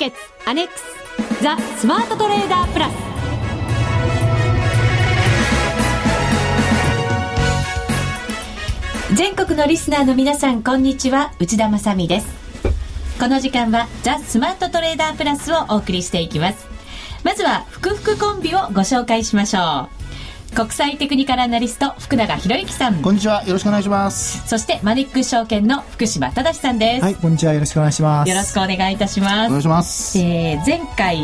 決アネックスザ・スマートトレーダープラス。全国のリスナーの皆さんこんにちは。内田まさです。この時間はザ・スマートトレーダープラスをお送りしていきます。まずは福福コンビをご紹介しましょう。国際テクニカルアナリスト福永博之さん。こんにちは。よろしくお願いします。そしてマネックス証券の福島正さんです。はいこんにちは。よろしくお願いします。よろしくお願いいたします。お願いします、えー、前回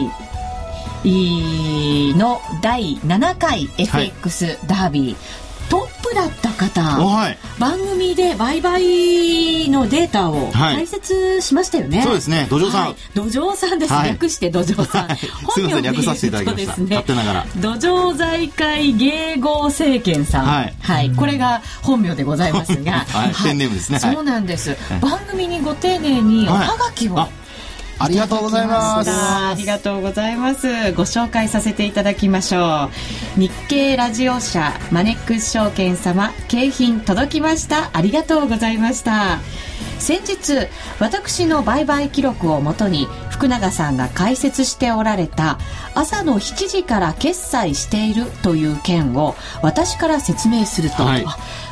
の第7回 FX ダービー、はいだった方、はい、番組で売買のデータを解説しましたよね。はい、そうですね、土壌さん。はい、土壌さんです、はい、略して土壌さん。すみません、略させていただきました。ね、勝手ながら。土壌財界芸合政権さん。はい。はい、これが本名でございますが。はい、ペンネームですね。そうなんです。番組にご丁寧におはがきを。ありがとうございます。ありがとうございます。ご紹介させていただきましょう。日経ラジオ社マネックス証券様景品届きました。ありがとうございました。先日私の売買記録をもとに福永さんが解説しておられた朝の7時から決済しているという件を私から説明すると、はい、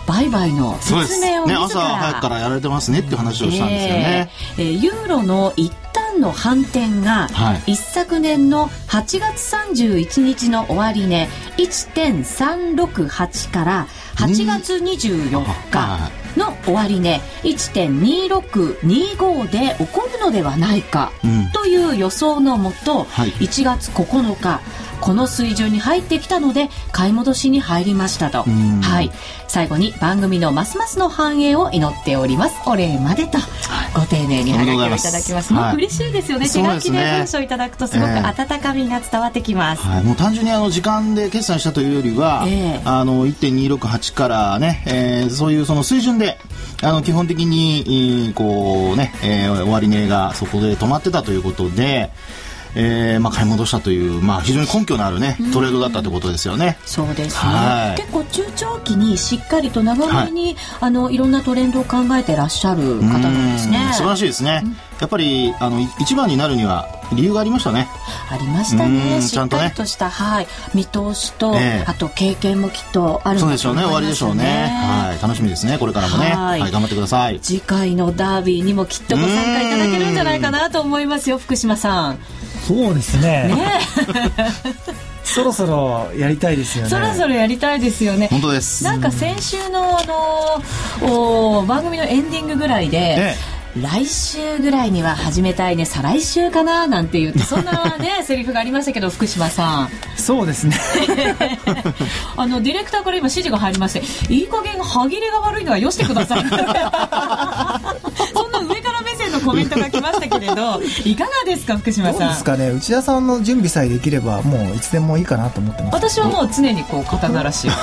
売買の説明をね、朝早くからやられてますねって話をしたんですよね、えー、ユーロの一旦の反転が、はい、一昨年の8月31日の終値1.368から8月24日の終値1.2625で起こるのではないかという予想のもと、1月9日この水準に入ってきたので買い戻しに入りましたと、はい、最後に番組のますますの繁栄を祈っております。お礼までと。ご丁寧にはがきをいただきます。もう嬉しいですよね、手書きで文章いただくとすごく温かみが伝わってきます、はい、もう単純にあの時間で決済したというよりは、えー、あの1.268からね、えー、そういうその水準であの基本的にこうね、えー、終値がそこで止まってたということで、えーまあ、買い戻したという、まあ、非常に根拠のある、ね、トレードだったということですよね。そうですね、はい、結構中長期にしっかりと長めに、はい、あのいろんなトレンドを考えてらっしゃる方なんですね。素晴らしいですね。やっぱりあの一番になるには理由がありましたね。ありましたね。しっかりとした、ね、はい、見通しと、えー、あと経験もきっとあるそうでしょうね。終わりでしょうね。はい、楽しみですね。これからもね。はいはい、頑張ってください。次回のダービーにもきっとご参加いただけるんじゃないかなと思いますよ、福島さん。そうですね。ね そろそろやりたいですよね。そろそろやりたいですよね。本当です。なんか先週のあのお番組のエンディングぐらいで。ええ来週ぐらいには始めたいね再来週かななんて言ってそんなね セリフがありましたけど福島さんそうですね あのディレクターから今指示が入りましていい加減歯切れが悪いのはよしてくださいコメントが来ましたけれど いかがですか福島さん？どうですかね？内田さんの準備さえできればもういつでもいいかなと思ってます。私はもう常にこう肩慣らし温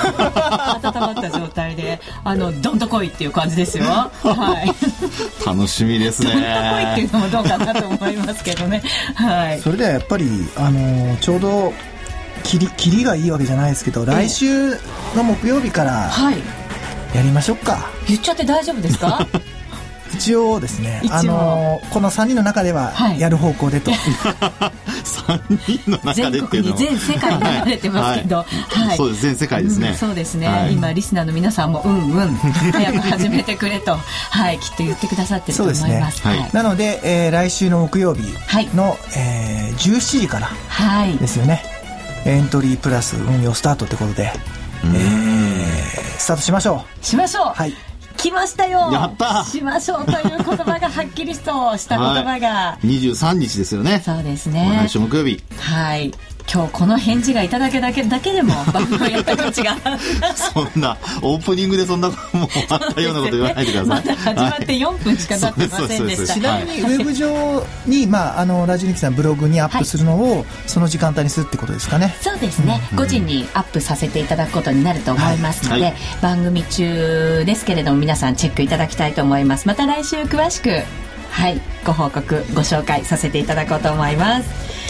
まった状態であのどんと来いっていう感じですよ。はい。楽しみですね。どんと来いっていうのもどうかなと思いますけどね。はい。それではやっぱりあのちょうど切り切りがいいわけじゃないですけど来週の木曜日からやりましょうか、言っちゃって大丈夫ですか？一応ですねあのこの3人の中ではやる方向でと、はい、3人の中でっていうの全世界に流れてますけど、はい。はい、そうです。全世界ですね、うん、そうですね、はい、今リスナーの皆さんもうんうん早く始めてくれと。はい。きっと言ってくださってると思います。ね、なので、えー、来週の木曜日の、はい。えー、17時からですよね、エントリープラス運用スタートってことで、えー、スタートしましょう。しましょう。はい来ましたよ。やった。しましょうという言葉がはっきりとした言葉が、はい、23日ですよねそうですね来週木曜日はい今日この返事がいただけだけだけでも番組をやった価値が。そんなオープニングでそんなもうあったようなこと言わないでください、ま、だ始まって4分しか経ってませんでした、ちなみにウェブ上に、まあ、あのラジオニキさんブログにアップするのを、はい、その時間帯にするってことですかね。そうですね、うん、5時にアップさせていただくことになると思いますので、はい、番組中ですけれども皆さんチェックいただきたいと思います。また来週詳しくはいご報告ご紹介させていただこうと思います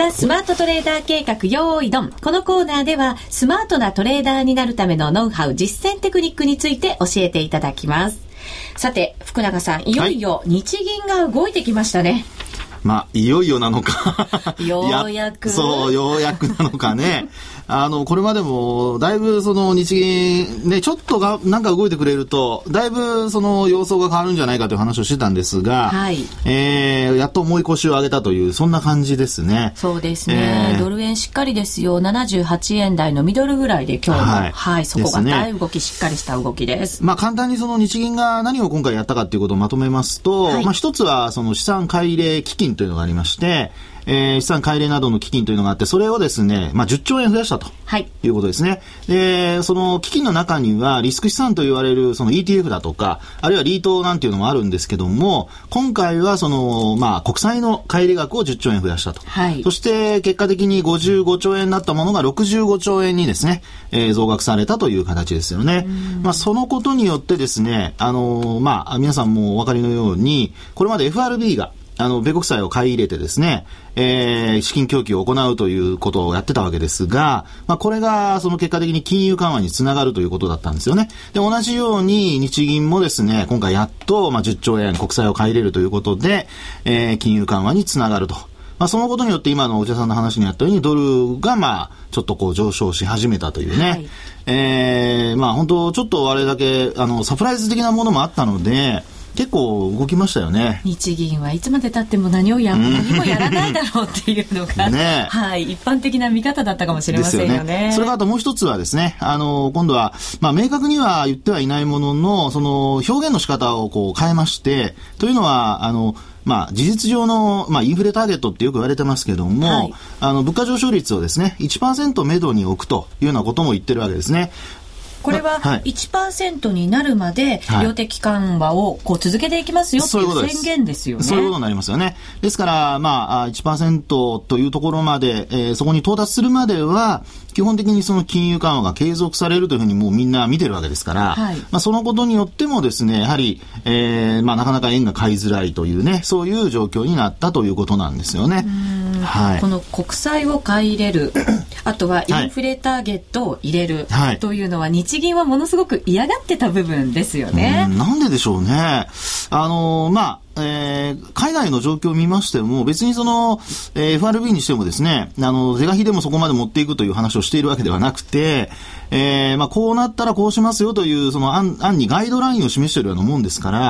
ザ・スマートトレーダー計画用意ドン。このコーナーでは、スマートなトレーダーになるためのノウハウ、実践テクニックについて教えていただきます。さて、福永さん、いよいよ日銀が動いてきましたね。はいまあ、いよいよなのかようやく そう、ようやくなのかね。あの、これまでも、だいぶその日銀、ね、ちょっとが、なんか動いてくれると、だいぶその様相が変わるんじゃないかという話をしてたんですが、はい。えー、やっと重い腰を上げたという、そんな感じですね。そうですね。えー、ドル円しっかりですよ。78円台のミドルぐらいで今日も、はい、はい、そこが大動き、しっかりした動きです。まあ、簡単にその日銀が何を今回やったかということをまとめますと、はい、まあ、一つはその資産改例基金というのがありまして、えー、資産改例などの基金というのがあって、それをですね、まあ、10兆円増やしたと。はい。いうことですね。で、その基金の中には、リスク資産と言われる、その ETF だとか、あるいはリートなんていうのもあるんですけども、今回はその、まあ、国債の買入額を10兆円増やしたと。はい。そして、結果的に55兆円だったものが65兆円にですね、えー、増額されたという形ですよね。まあ、そのことによってですね、あのー、まあ、皆さんもお分かりのように、これまで FRB が、あの、米国債を買い入れてですね、えー、資金供給を行うということをやってたわけですが、まあ、これが、その結果的に金融緩和につながるということだったんですよね。で、同じように日銀もですね、今回やっと、まあ、10兆円国債を買い入れるということで、えー、金融緩和につながると。まあ、そのことによって今のお茶さんの話にあったようにドルがまあちょっとこう上昇し始めたというね、はい、えー、まあ本当ちょっとあれだけあのサプライズ的なものもあったので、結構動きましたよね。日銀はいつまでたっても何をや、何もやらないだろうっていうのが、ね、はい、一般的な見方だったかもしれませんよね。よね。それからあともう一つはですね、あの、今度は、まあ、明確には言ってはいないものの、その、表現の仕方をこう変えまして、というのは、あの、まあ、事実上の、まあ、インフレターゲットってよく言われてますけども、はい、あの、物価上昇率をですね、1%目処に置くというようなことも言ってるわけですね。これは1%になるまで量的緩和をこう続けていきますよっていう宣言ですよね。そういうことになりますよね。ですから、まあ、1%というところまで、えー、そこに到達するまでは、基本的にその金融緩和が継続されるというふうにもうみんな見てるわけですから、はい、まあ、そのことによってもですね、やはり、えー、まあ、なかなか円が買いづらいというね、そういう状況になったということなんですよね。はい、この国債を買い入れる、あとはインフレターゲットを入れる、はい、というのは日銀はものすごく嫌がってた部分ですよね。なんででしょうね。あのまあえー、海外の状況を見ましても、別にその、えー、FRB にしてもですね、あの、是が非でもそこまで持っていくという話をしているわけではなくて、えー、まあ、こうなったらこうしますよという、その案、案にガイドラインを示しているようなもんですから、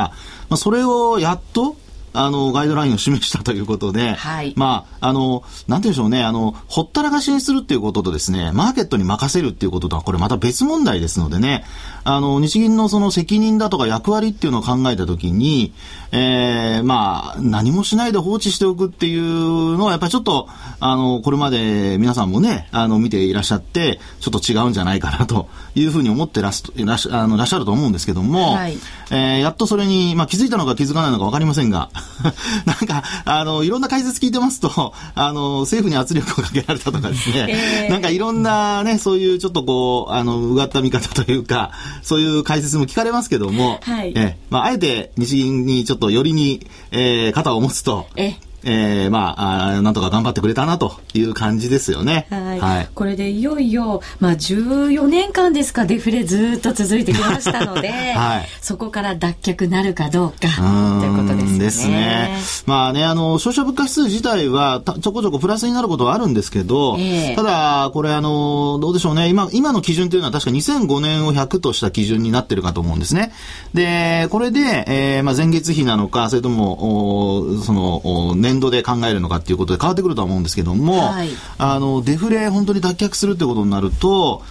まあ、それをやっと、あの、ガイドラインを示したということで、はい、まあ、あの、なんていうんでしょうね、あの、ほったらかしにするっていうこととですね、マーケットに任せるっていうこととは、これまた別問題ですのでね、あの、日銀のその責任だとか役割っていうのを考えたときに、えー、まあ、何もしないで放置しておくっていうのは、やっぱりちょっと、あの、これまで皆さんもね、あの、見ていらっしゃって、ちょっと違うんじゃないかなというふうに思ってらっしらっしあのらっしゃると思うんですけども、はい、えー、やっとそれに、まあ、気づいたのか気づかないのかわかりませんが、なんか、あの、いろんな解説聞いてますと、あの、政府に圧力をかけられたとかですね、えー、なんかいろんなね、そういうちょっとこう、あの、うがった見方というか、そういう解説も聞かれますけども、はい、えまあ、あえて日銀にちょっとよりに、えー、肩を持つと、ええー、まああ、なんとか頑張ってくれたなという感じですよね。はい。はい、これでいよいよ、まあ、14年間ですか、デフレずっと続いてきましたので、はい、そこから脱却なるかどうか、ということですね。ですね。まあね、あの、消費者物価指数自体はちょこちょこプラスになることはあるんですけど、えー、ただ、これあの、どうでしょうね、今、今の基準というのは確か2005年を100とした基準になってるかと思うんですね。で、これで、えー、まあ、前月比なのか、それとも、おその、年度で考えるのかっていうことで変わってくるとは思うんですけども、はい、あの、デフレ本当に脱却するってことになると、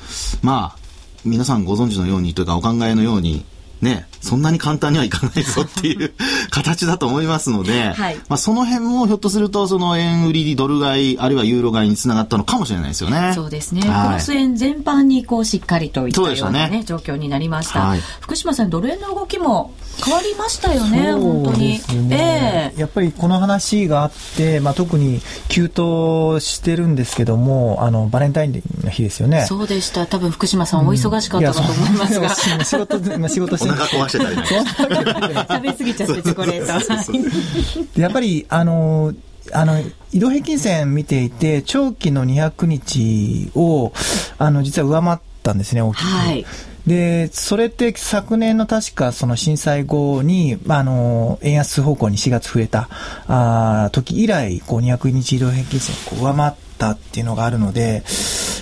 まあ、皆さんご存知のようにというかお考えのように、ね、そんなに簡単にはいかないぞっていう形だと思いますので、はい、まあ、その辺もひょっとすると、その円売り、ドル買い、あるいはユーロ買いにつながったのかもしれないですよね。そうですね。はい、クロス円全般にこうしっかりといったようなね、ね状況になりました。はい、福島さん、ドル円の動きも変わりましたよね、本当に。えー、やっぱりこの話があって、まあ、特に急騰してるんですけども、あのバレンタインの日ですよね。そうでした。多分福島さん、お忙しかったかと思いますが。仕事、仕事して。お腹壊してたり、ね、食べ過ぎちゃってチョコレート。やっぱり、あの、あの、移動平均線見ていて、長期の200日を、あの、実は上回ったんですね、大きく。はい。で、それって昨年の確かその震災後に、まあ、の、円安方向に4月増えた、あ時以来、こう200日移動平均線を上回ったっていうのがあるので、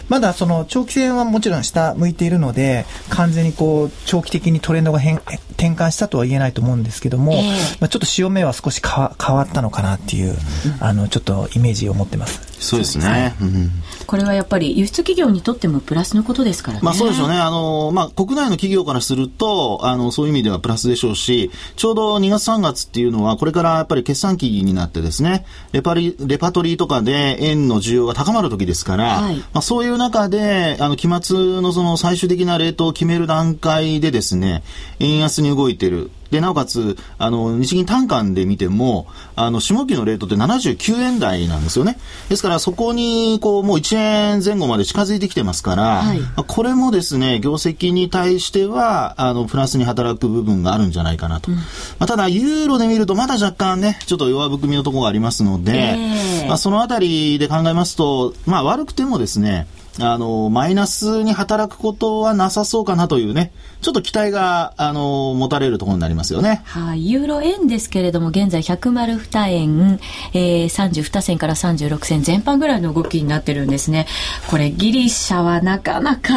まだその長期戦はもちろん下向いているので、完全にこう、長期的にトレンドが変転換したとは言えないと思うんですけども、えー、まあ、ちょっと潮目は少し変わったのかなっていう、うん、あの、ちょっとイメージを持ってます。そうですね。うん、これはやっぱり輸出企業にとってもプラスのことですからね。まあそうでしょうね。あの、まあ国内の企業からすると、あの、そういう意味ではプラスでしょうし、ちょうど2月3月っていうのは、これからやっぱり決算期になってですね、レパリ、レパトリーとかで円の需要が高まる時ですから、はい、まあそういう中で、あの、期末のその最終的なレートを決める段階でですね、円安に動いてる。で、なおかつ、あの、日銀単価で見ても、あの、下期のレートって79円台なんですよね。ですから、そこに、こう、もう1円前後まで近づいてきてますから、はい、これもですね、業績に対しては、あの、プラスに働く部分があるんじゃないかなと。うん、まあ、ただ、ユーロで見ると、まだ若干ね、ちょっと弱含みのところがありますので、えー、まあ、そのあたりで考えますと、まあ、悪くてもですね、あの、マイナスに働くことはなさそうかなというね、ちょっと期待が、あの、持たれるところになりますよね。はい、ユーロ円ですけれども、現在102円、えー、32銭から36銭全般ぐらいの動きになってるんですね。これ、ギリシャはなかなか、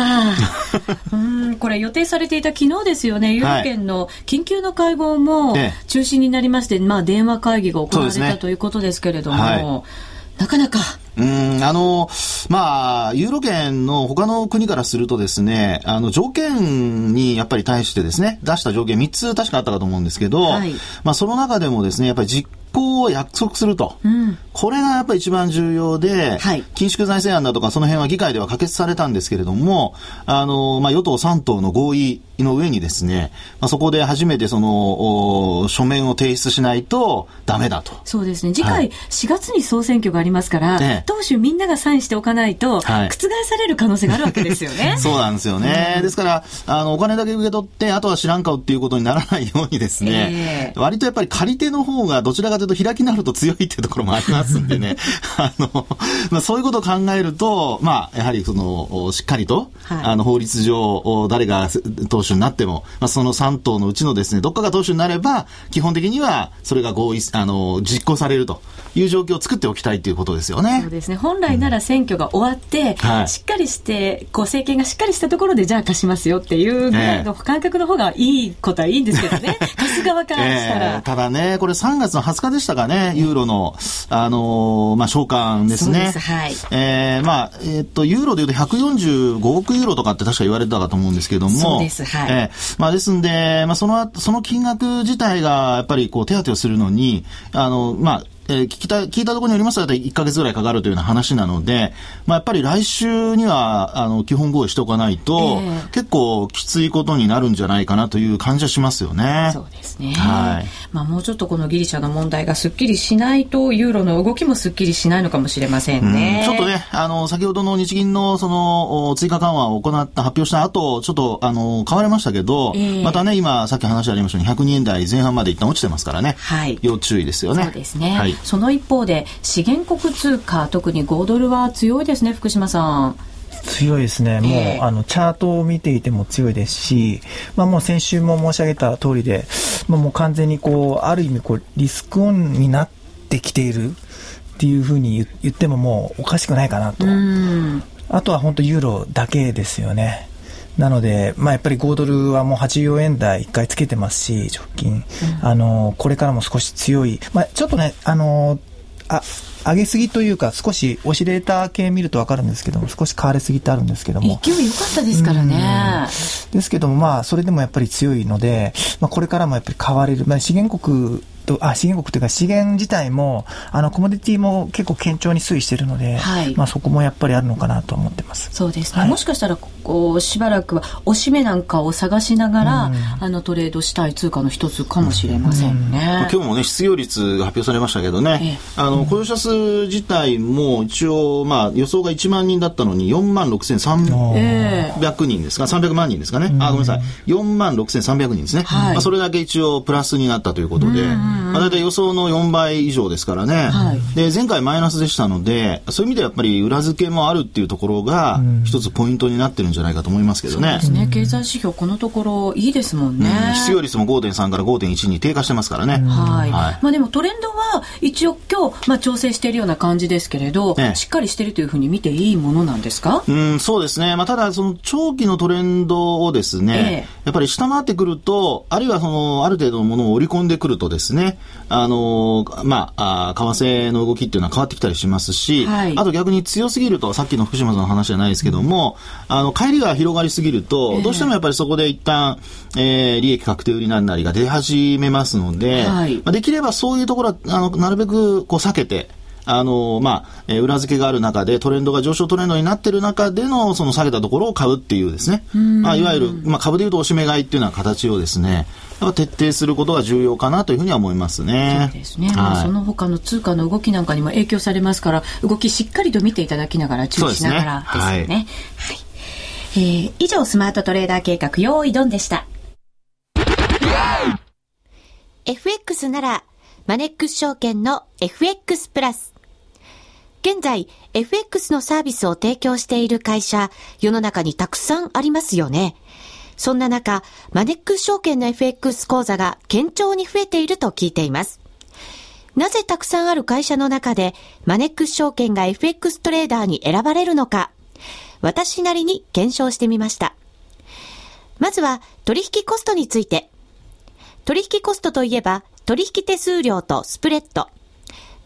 うん、これ予定されていた昨日ですよね、ユーロ圏の緊急の会合も中止になりまして、まあ、電話会議が行われた、ね、ということですけれども、はい、なかなか、うん、あの、まあ、ユーロ圏の他の国からするとですね、あの、条件にやっぱり対してですね、出した条件3つ確かあったかと思うんですけど、はい、まあ、その中でもですね、やっぱり実行を約束すると、うん、これがやっぱり一番重要で、はい、緊縮財政案だとかその辺は議会では可決されたんですけれども、あの、まあ、与党3党の合意の上にですね、まあ、そこで初めてその、書面を提出しないとダメだと。そうですね。次回4月に総選挙がありますから、はい、当初みんながサインしておかないと、覆される可能性があるわけですよね。そうなんですよね。うん、ですから、あの、お金だけ受け取って、あとは知らん顔っていうことにならないようにですね、えー、割とやっぱり借り手の方がどちらかというと開きなると強いっていうところもありますんでね、あの、まあ、そういうことを考えると、まあ、やはりその、しっかりと、はい、あの、法律上、誰が党首になっても、まあ、その3党のうちのですね、どっかが党首になれば、基本的には、それが合意、あの、実行されるという状況を作っておきたいということですよね。そうですね。本来なら選挙が終わって、うんはい、しっかりして、こう、政権がしっかりしたところで、じゃあ貸しますよっていうぐらいの感覚の方がいいことはいいんですけどね。貸す側からしたら、えー。ただね、これ3月の20日でしたかね、ユーロの、あのー、まあ、償還ですね。すはい。えー、まあ、えー、っと、ユーロでいうと145億ユーロとかって確か言われてたかと思うんですけども。そうです。はい。えー、まあ、ですんで、まあ、その、その金額自体が、やっぱりこう、手当てをするのに、あの、まあ、えー、聞きた、聞いたところによりますと、大体1ヶ月ぐらいかかるというような話なので、まあ、やっぱり来週には、あの、基本合意しておかないと、えー、結構きついことになるんじゃないかなという感じはしますよね。そうですね。はい。まあ、もうちょっとこのギリシャの問題がすっきりしないと、ユーロの動きもすっきりしないのかもしれませんね。ん、ちょっとね、あの、先ほどの日銀の、その、追加緩和を行った、発表した後、ちょっと、あの、変わりましたけど、えー、またね、今、さっき話ありましたように、102円台前半まで一旦落ちてますからね。はい。要注意ですよね。そうですね。はい。その一方で、資源国通貨、特に5ドルは強いですね、福島さん。強いですね、もう、えー、あのチャートを見ていても強いですし、まあ、もう先週も申し上げた通りで、まあ、もう完全にこうある意味こう、リスクオンになってきているっていうふうに言ってももうおかしくないかなと、あとは本当、ユーロだけですよね。なので、まあ、やっぱり5ドルはもう84円台1回つけてますし、直近、うん、あのこれからも少し強い、まあ、ちょっとね、あのあ、上げすぎというか、少しオシレーター系見ると分かるんですけども、少し買われすぎってあるんですけども。勢い良かったですからね。ですけども、まあ、それでもやっぱり強いので、まあ、これからもやっぱり買われる。まあ、資源国と、あ、資源国というか資源自体も、あの、コモディティも結構堅調に推移しているので、はい、まあそこもやっぱりあるのかなと思ってます。そうですね。はい、もしかしたら、こう、しばらくは、おしめなんかを探しながら、うん、あの、トレードしたい通貨の一つかもしれませんね。うん。うん、今日もね、失業率が発表されましたけどね、ええ、あの、雇用者数自体も一応、まあ、予想が1万人だったのに、4万6300人ですか、300万人ですかね？あ、ごめんなさい。4万6300人ですね。はい、まあ、それだけ一応プラスになったということで、まあ、大体予想の4倍以上ですからね、はい、で前回マイナスでしたのでそういう意味ではやっぱり裏付けもあるっていうところが一つポイントになってるんじゃないかと思いますけどね。そうですね。経済指標このところいいですもんね。うん、失業率も5.3から5.1に低下してますからね。はい、はい、まあでもトレンドは一応今日まあ調整しているような感じですけれど、ね、しっかりしているというふうに見ていいものなんですか？うん、そうですね。まあただその長期のトレンドをですね、ええ、やっぱり下回ってくると、あるいはそのある程度のものを織り込んでくるとですね、あのまあ、あ為替の動きっていうのは変わってきたりしますし、はい、あと逆に強すぎると、さっきの福島さんの話じゃないですけども、うん、あの、帰りが広がりすぎると、えー、どうしてもやっぱりそこで一旦、えー、利益確定売りなんなりが出始めますので、はい、まあ、できればそういうところは、あの、なるべくこう避けて、あの、まあ、えー、裏付けがある中で、トレンドが上昇トレンドになっている中での、その下げたところを買うっていうですね、まあ、いわゆる、まあ、株でいうとおしめ買いっていうような形をですね、徹底することが重要かなというふうには思いますね。そうですね。はい、その他の通貨の動きなんかにも影響されますから、動きしっかりと見ていただきながら、注意しながらですよね。ねはい、はいえー、以上、スマートトレーダー計画、用意ドンでした。FX なら、マネックス証券の FX プラス。現在、FX のサービスを提供している会社、世の中にたくさんありますよね。そんな中、マネックス証券の FX 講座が堅調に増えていると聞いています。なぜたくさんある会社の中で、マネックス証券が FX トレーダーに選ばれるのか、私なりに検証してみました。まずは、取引コストについて。取引コストといえば、取引手数料とスプレッド。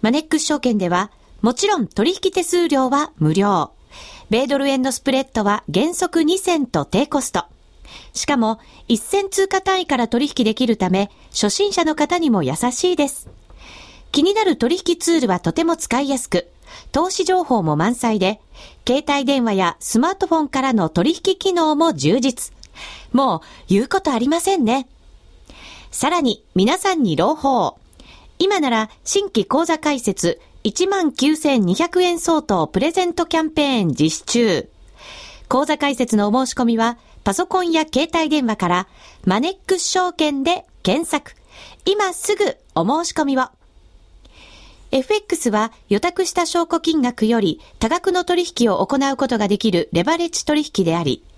マネックス証券では、もちろん取引手数料は無料。米ドル円のスプレッドは原則2銭と低コスト。しかも、一銭通貨単位から取引できるため、初心者の方にも優しいです。気になる取引ツールはとても使いやすく、投資情報も満載で、携帯電話やスマートフォンからの取引機能も充実。もう言うことありませんね。さらに皆さんに朗報。今なら新規講座開設19,200円相当プレゼントキャンペーン実施中。講座開設のお申し込みはパソコンや携帯電話からマネックス証券で検索。今すぐお申し込みを。FX は予託した証拠金額より多額の取引を行うことができるレバレッジ取引であり、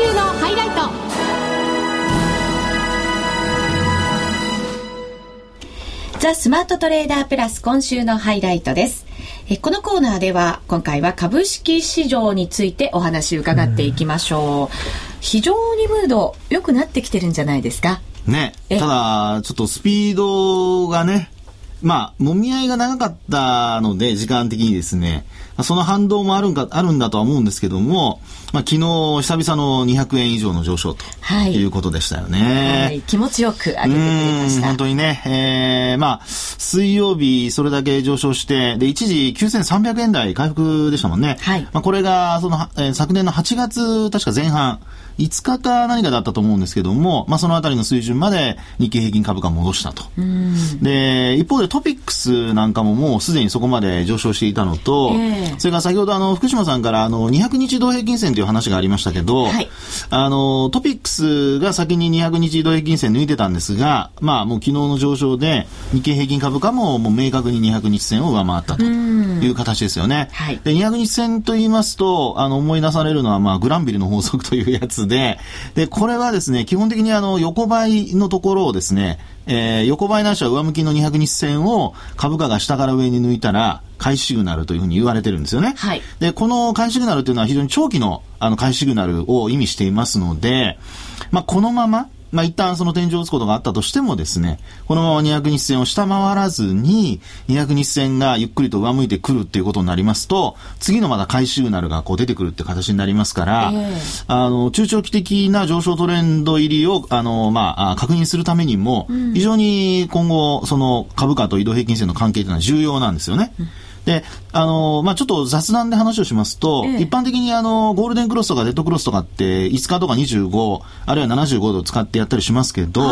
今週のハイライト。ザ・スマートトレーダープラス今週のハイライトです。えこのコーナーでは今回は株式市場についてお話伺っていきましょう。非常にムード良くなってきてるんじゃないですか？ね。ただ、ちょっとスピードがね、まあ、揉み合いが長かったので、時間的にですね、その反動もあるんか、あるんだとは思うんですけども、まあ、昨日久々の200円以上の上昇と、はい、いうことでしたよね。はい、気持ちよく上げてくれました。本当にね、えー、まあ、水曜日それだけ上昇して、で、一時9300円台回復でしたもんね。はい。まあ、これが、その、えー、昨年の8月、確か前半、5日か何かだったと思うんですけども、まあ、そのあたりの水準まで日経平均株価戻したと。で、一方でトピックスなんかももうすでにそこまで上昇していたのと、えー、それから先ほどあの、福島さんからあの、200日同平均線という話がありましたけど、はい、あの、トピックスが先に200日移動平均線抜いてたんですが、まあもう昨日の上昇で日経平均株株価ももう明確に200日線を上回ったという形ですよね。はい、で200日線と言いますと、あの思い出されるのは、まあ、グランビルの法則というやつで、で、これはですね、基本的にあの横ばいのところをですね、えー、横ばいないしは上向きの200日線を株価が下から上に抜いたら、買いシグナルというふうに言われてるんですよね。はい。で、この買いシグナルというのは非常に長期のあの買いシグナルを意味していますので、まあ、このまま、まあ、一旦その天井を打つことがあったとしてもですね、このまま200日線を下回らずに、200日線がゆっくりと上向いてくるっていうことになりますと、次のまだ回収なるがこう出てくるって形になりますから、えー、あの、中長期的な上昇トレンド入りを、あの、まあ、確認するためにも、非常に今後、その株価と移動平均線の関係というのは重要なんですよね。うんで、あの、まあ、ちょっと雑談で話をしますと、ええ、一般的にあの、ゴールデンクロスとかデッドクロスとかって5日とか25、あるいは75度を使ってやったりしますけど、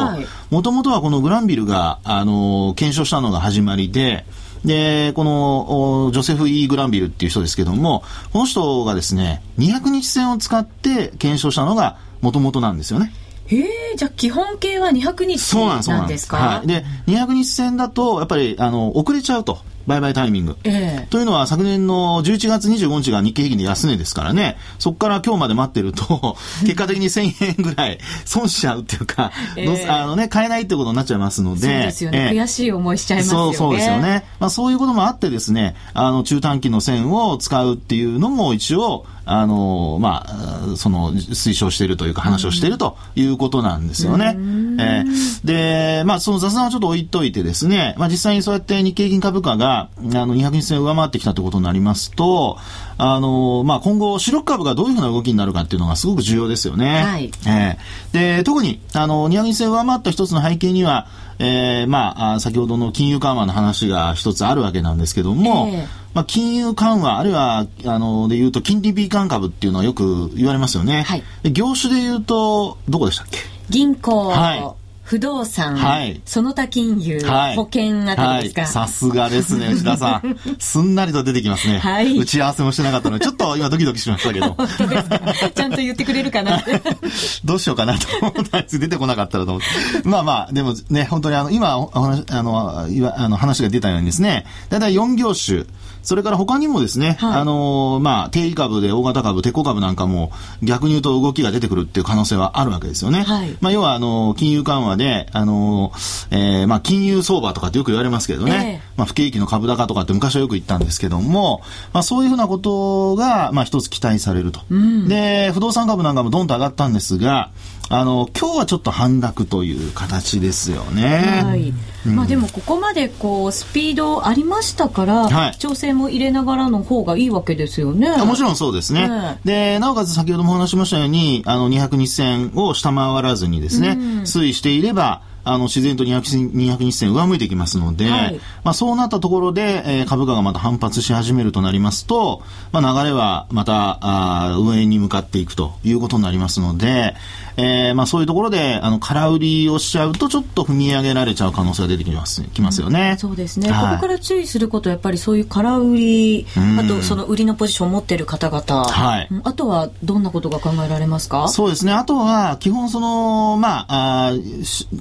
もともとはこのグランビルが、あの、検証したのが始まりで、で、この、ジョセフ・イー・グランビルっていう人ですけども、この人がですね、200日線を使って検証したのがもともとなんですよね。へえ、じゃあ基本形は200日なんですか？はい。で、200日線だと、やっぱり、あの、遅れちゃうと。売買タイミング。えー、というのは昨年の11月25日が日経平均で安値ですからね、そこから今日まで待ってると、結果的に1000円ぐらい損しちゃうっていうか、えー、あのね、買えないってことになっちゃいますので。そうですよね。えー、悔しい思いしちゃいますよね。そうそうですよね。まあそういうこともあってですね、あの中短期の線を使うっていうのも一応、あの、まあ、その、推奨しているというか話をしているということなんですよね。えー、で、まあ、その雑談はちょっと置いといてですね、まあ、実際にそうやって日経平均株価が、あの、200日線を上回ってきたということになりますと、あの、まあ、今後、主力株がどういうふうな動きになるかっていうのがすごく重要ですよね。はい。えー、で、特に、あの、200日線を上回った一つの背景には、えー、まあ、先ほどの金融緩和の話が一つあるわけなんですけども、えーまあ、金融緩和、あるいは、あの、で言うと、金利敏感株っていうのはよく言われますよね。はい。業種で言うと、どこでしたっけ？銀行。はい。不動産、はい、その他金融、はい、保険あたりですか？さすがですね、内田さん。すんなりと出てきますね。はい。打ち合わせもしてなかったので、ちょっと今ドキドキしましたけど。ちゃんと言ってくれるかな？どうしようかなと思ったんです出てこなかったらと思って。まあまあ、でもね、本当にあの、今、お話、あの、あの話が出たようにですね、だいたい4業種、それから他にもですね、はい、あのまあ、定位株で大型株、鉄鋼株なんかも逆に言うと動きが出てくるっていう可能性はあるわけですよね。はい、まあ、要は、あの、金融緩和で、あの、えー、まあ、金融相場とかってよく言われますけどね、えー、まあ、不景気の株高とかって昔はよく言ったんですけども、まあ、そういうふうなことが、まあ、一つ期待されると。うん、で、不動産株なんかもどんと上がったんですが、あの今日はちょっと半額という形ですよね。はい。うん、まあでもここまでこうスピードありましたから、はい、調整も入れながらの方がいいわけですよね。もちろんそうですね。ねでなおかつ先ほどもお話しましたようにあの200日線を下回らずにですね、うん、推移していればあの、自然と 200, 200日線上向いてきますので、はい、まあ、そうなったところで、えー、株価がまた反発し始めるとなりますと、まあ、流れはまた、あ上に向かっていくということになりますので、えー、まあ、そういうところで、あの、空売りをしちゃうと、ちょっと踏み上げられちゃう可能性が出てきます、きますよね。うん、そうですね、はい、ここから注意することは、やっぱりそういう空売り、あと、その売りのポジションを持っている方々、はい、あとは、どんなことが考えられますか？そうですね。あとは、基本その、まあ、あ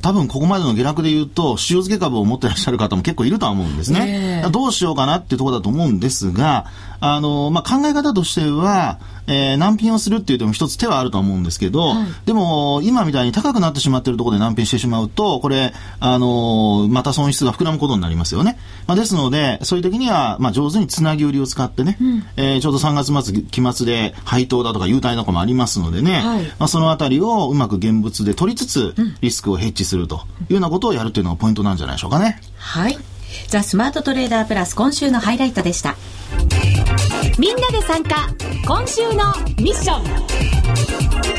多分ここまでの下落で言うと、塩漬け株を持ってらっしゃる方も結構いるとは思うんですね。えー、どうしようかなっていうところだと思うんですが、あの、まあ、考え方としては、えー、難品をするっていうのも一つ手はあると思うんですけど、はい、でも、今みたいに高くなってしまっているところで難品してしまうと、これ、あのー、また損失が膨らむことになりますよね。まあ、ですので、そういう時には、まあ、上手につなぎ売りを使ってね、うん、えー、ちょうど3月末、期末で配当だとか優待とかもありますのでね、はい、まあ、そのあたりをうまく現物で取りつつ、リスクをヘッジするというようなことをやるというのがポイントなんじゃないでしょうかね。はい。ザ・スマートトレーダープラス今週のハイライトでした。みんなで参加。今週のミッション。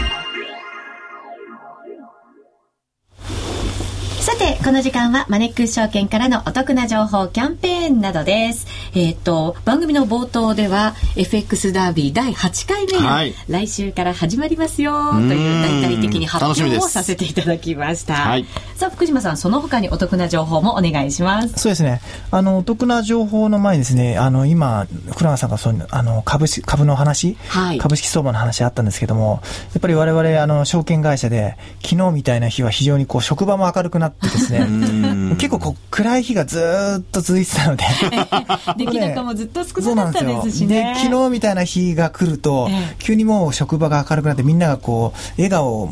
て、この時間はマネックス証券からのお得な情報キャンペーンなどです。えっ、ー、と、番組の冒頭では FX ダービー第8回目が来週から始まりますよという大々的に発表をさせていただきました。はい、さあ、福島さん、その他にお得な情報もお願いします。そうですね。あの、お得な情報の前にですね、あの、今、倉川さんがそうあの株式、株の話、はい、株式相場の話あったんですけども、やっぱり我々、あの、証券会社で、昨日みたいな日は非常にこう、職場も明るくなってですね、結構こう暗暗い日がずっと続いてたので 出来高もずっと少なかったですしね。で昨日みたいな日が来ると、え急にもう職場が明るくなってみんながこう、笑顔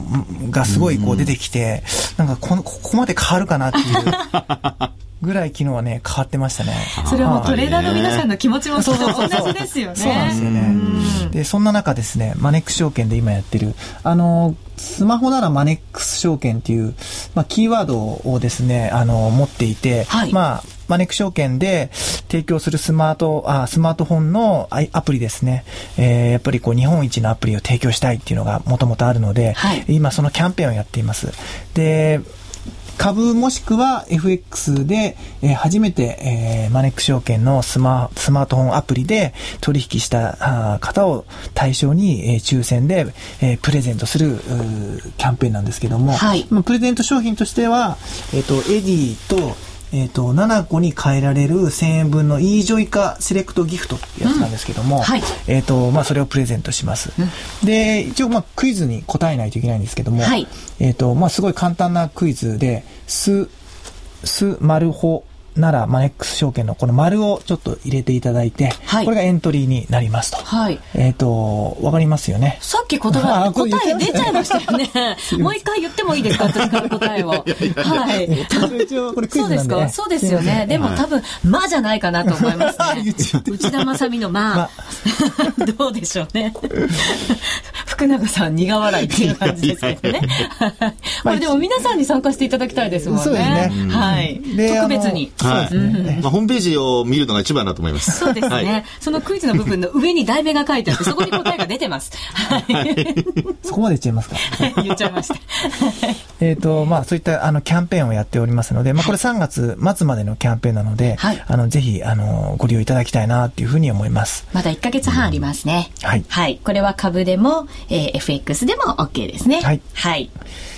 がすごいこう出てきて、うん、なんかこのここまで変わるかなっていう。ぐらい昨日はね、変わってましたね。それはもうトレーダーの皆さんの気持ちもきっと同じですよね。そうなんですよね。で、そんな中ですね、マネックス証券で今やってる、あの、スマホならマネックス証券っていう、まあ、キーワードをですね、あの、持っていて、はい、まあ、マネック証券で提供するスマート、あスマートフォンのアプリですね。えー、やっぱりこう日本一のアプリを提供したいっていうのがもともとあるので、はい、今そのキャンペーンをやっています。で、株もしくは FX で、えー、初めて、えー、マネックス証券のスマスマートフォンアプリで取引した方を対象に、えー、抽選で、えー、プレゼントするキャンペーンなんですけども、はい、プレゼント商品としては、えっ、ー、と、 Edy と、えっ、ー、と、7個に変えられる1000円分の e ジョイカセレクトギフトってやつなんですけども、うん。はい、えっ、ー、と、まあ、それをプレゼントします。うん、で、一応、まあ、クイズに答えないといけないんですけども、はい、えっ、ー、と、まあ、すごい簡単なクイズで、す、す、まるほ、ならマネックス証券のこの丸をちょっと入れていただいて、はい、これがエントリーになりますと。はい。えっ、ー、と、わかりますよね。さっき答え、答え出ちゃいましたよね。もう一回言ってもいいですか私から答えを。はい。一応これクイズなんで、ね、そうですかそうですよね。でも多分、まあじゃないかなと思いますね。内田正美のまあ。どうでしょうね。福永さん苦笑いっていう感じですけどね。これでも皆さんに参加していただきたいですもんね。そうですね。はい。特別に。はい。ね、まあ、ホームページを見るのが一番だと思います。そうですね。はい、そのクイズの部分の上に題名が書いてあって、そこに答えが出てます。はい。そこまで言っちゃいますか？言っちゃいました。えっと、まあ、そういったあのキャンペーンをやっておりますので、まあ、これ3月末までのキャンペーンなので、はい、あの、ぜひ、あの、ご利用いただきたいなっていうふうに思います。まだ1か月半ありますね。はい。はい。これは株でも、えー、FX でも OK ですね。はい。はい。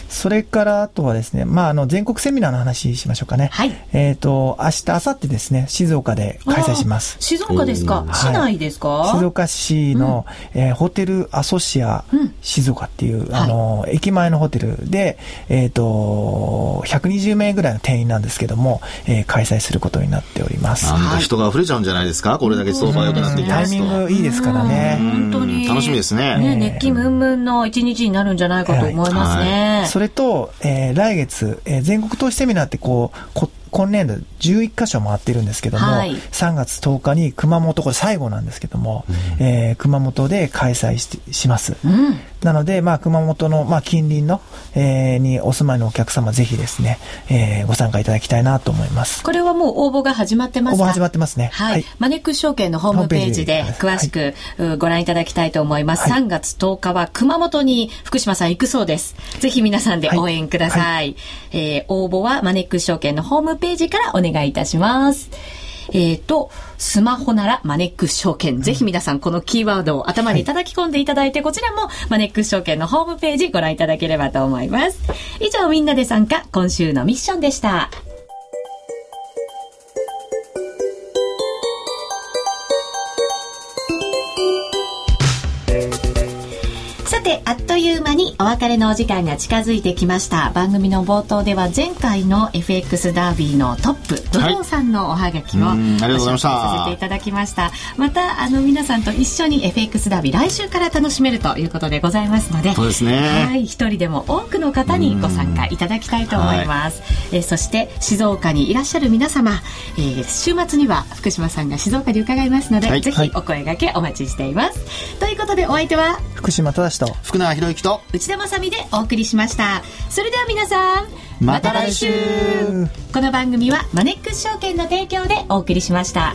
それからあとはですね、まあ、あの、全国セミナーの話しましょうかね。はい。えっ、ー、と、明日、明後日ですね、静岡で開催します。静岡ですか？市内ですか、はい、静岡市の、うん、えー、ホテルアソシア静岡っていう、うん、あの、はい、駅前のホテルで、えっ、ー、と、120名ぐらいの定員なんですけども、えー、開催することになっております。なんか人が溢れちゃうんじゃないですか？これだけ相場良くなってきますタイミングいいですからね。本当に。楽しみですね。ね、熱気ムンムンの一日になるんじゃないかと思いますね。それと、えー、来月、えー、全国投資セミナーってこう、こ今年度11箇所回ってるんですけども、はい、3月10日に熊本、これ最後なんですけども、うん、えー、熊本で開催しします。うん、なので、まあ、熊本の、まあ、近隣の、えー、にお住まいのお客様、ぜひですね、えー、ご参加いただきたいなと思います。これはもう応募が始まってますか？応募始まってますね。はい。はい、マネックス証券のホームページで詳しく、はい、ご覧いただきたいと思います。はい、3月10日は熊本に福島さん行くそうです。ぜひ皆さんで応援ください。はい、えー、応募はマネックス証券のホームページからお願いいたします。えっ、ー、と、スマホならマネックス証券。ぜひ皆さんこのキーワードを頭に叩き込んでいただいて、はい、こちらもマネックス証券のホームページご覧いただければと思います。以上みんなで参加、今週のミッションでした。てあっという間にお別れのお時間が近づいてきました。番組の冒頭では前回の FX ダービーのトップドドさんのおはがきを、はい、ご紹介させていただきました。またあの皆さんと一緒に FX ダービー来週から楽しめるということでございますのでそうですね。はい一人でも多くの方にご参加いただきたいと思います、はい、えー、そして静岡にいらっしゃる皆様、えー、週末には福島さんが静岡に伺いますので、はい、ぜひお声掛けお待ちしています、ということでお相手は福島正と福永博之と内田まさみでお送りしました。それでは皆さんまた来週。この番組はマネックス証券の提供でお送りしました。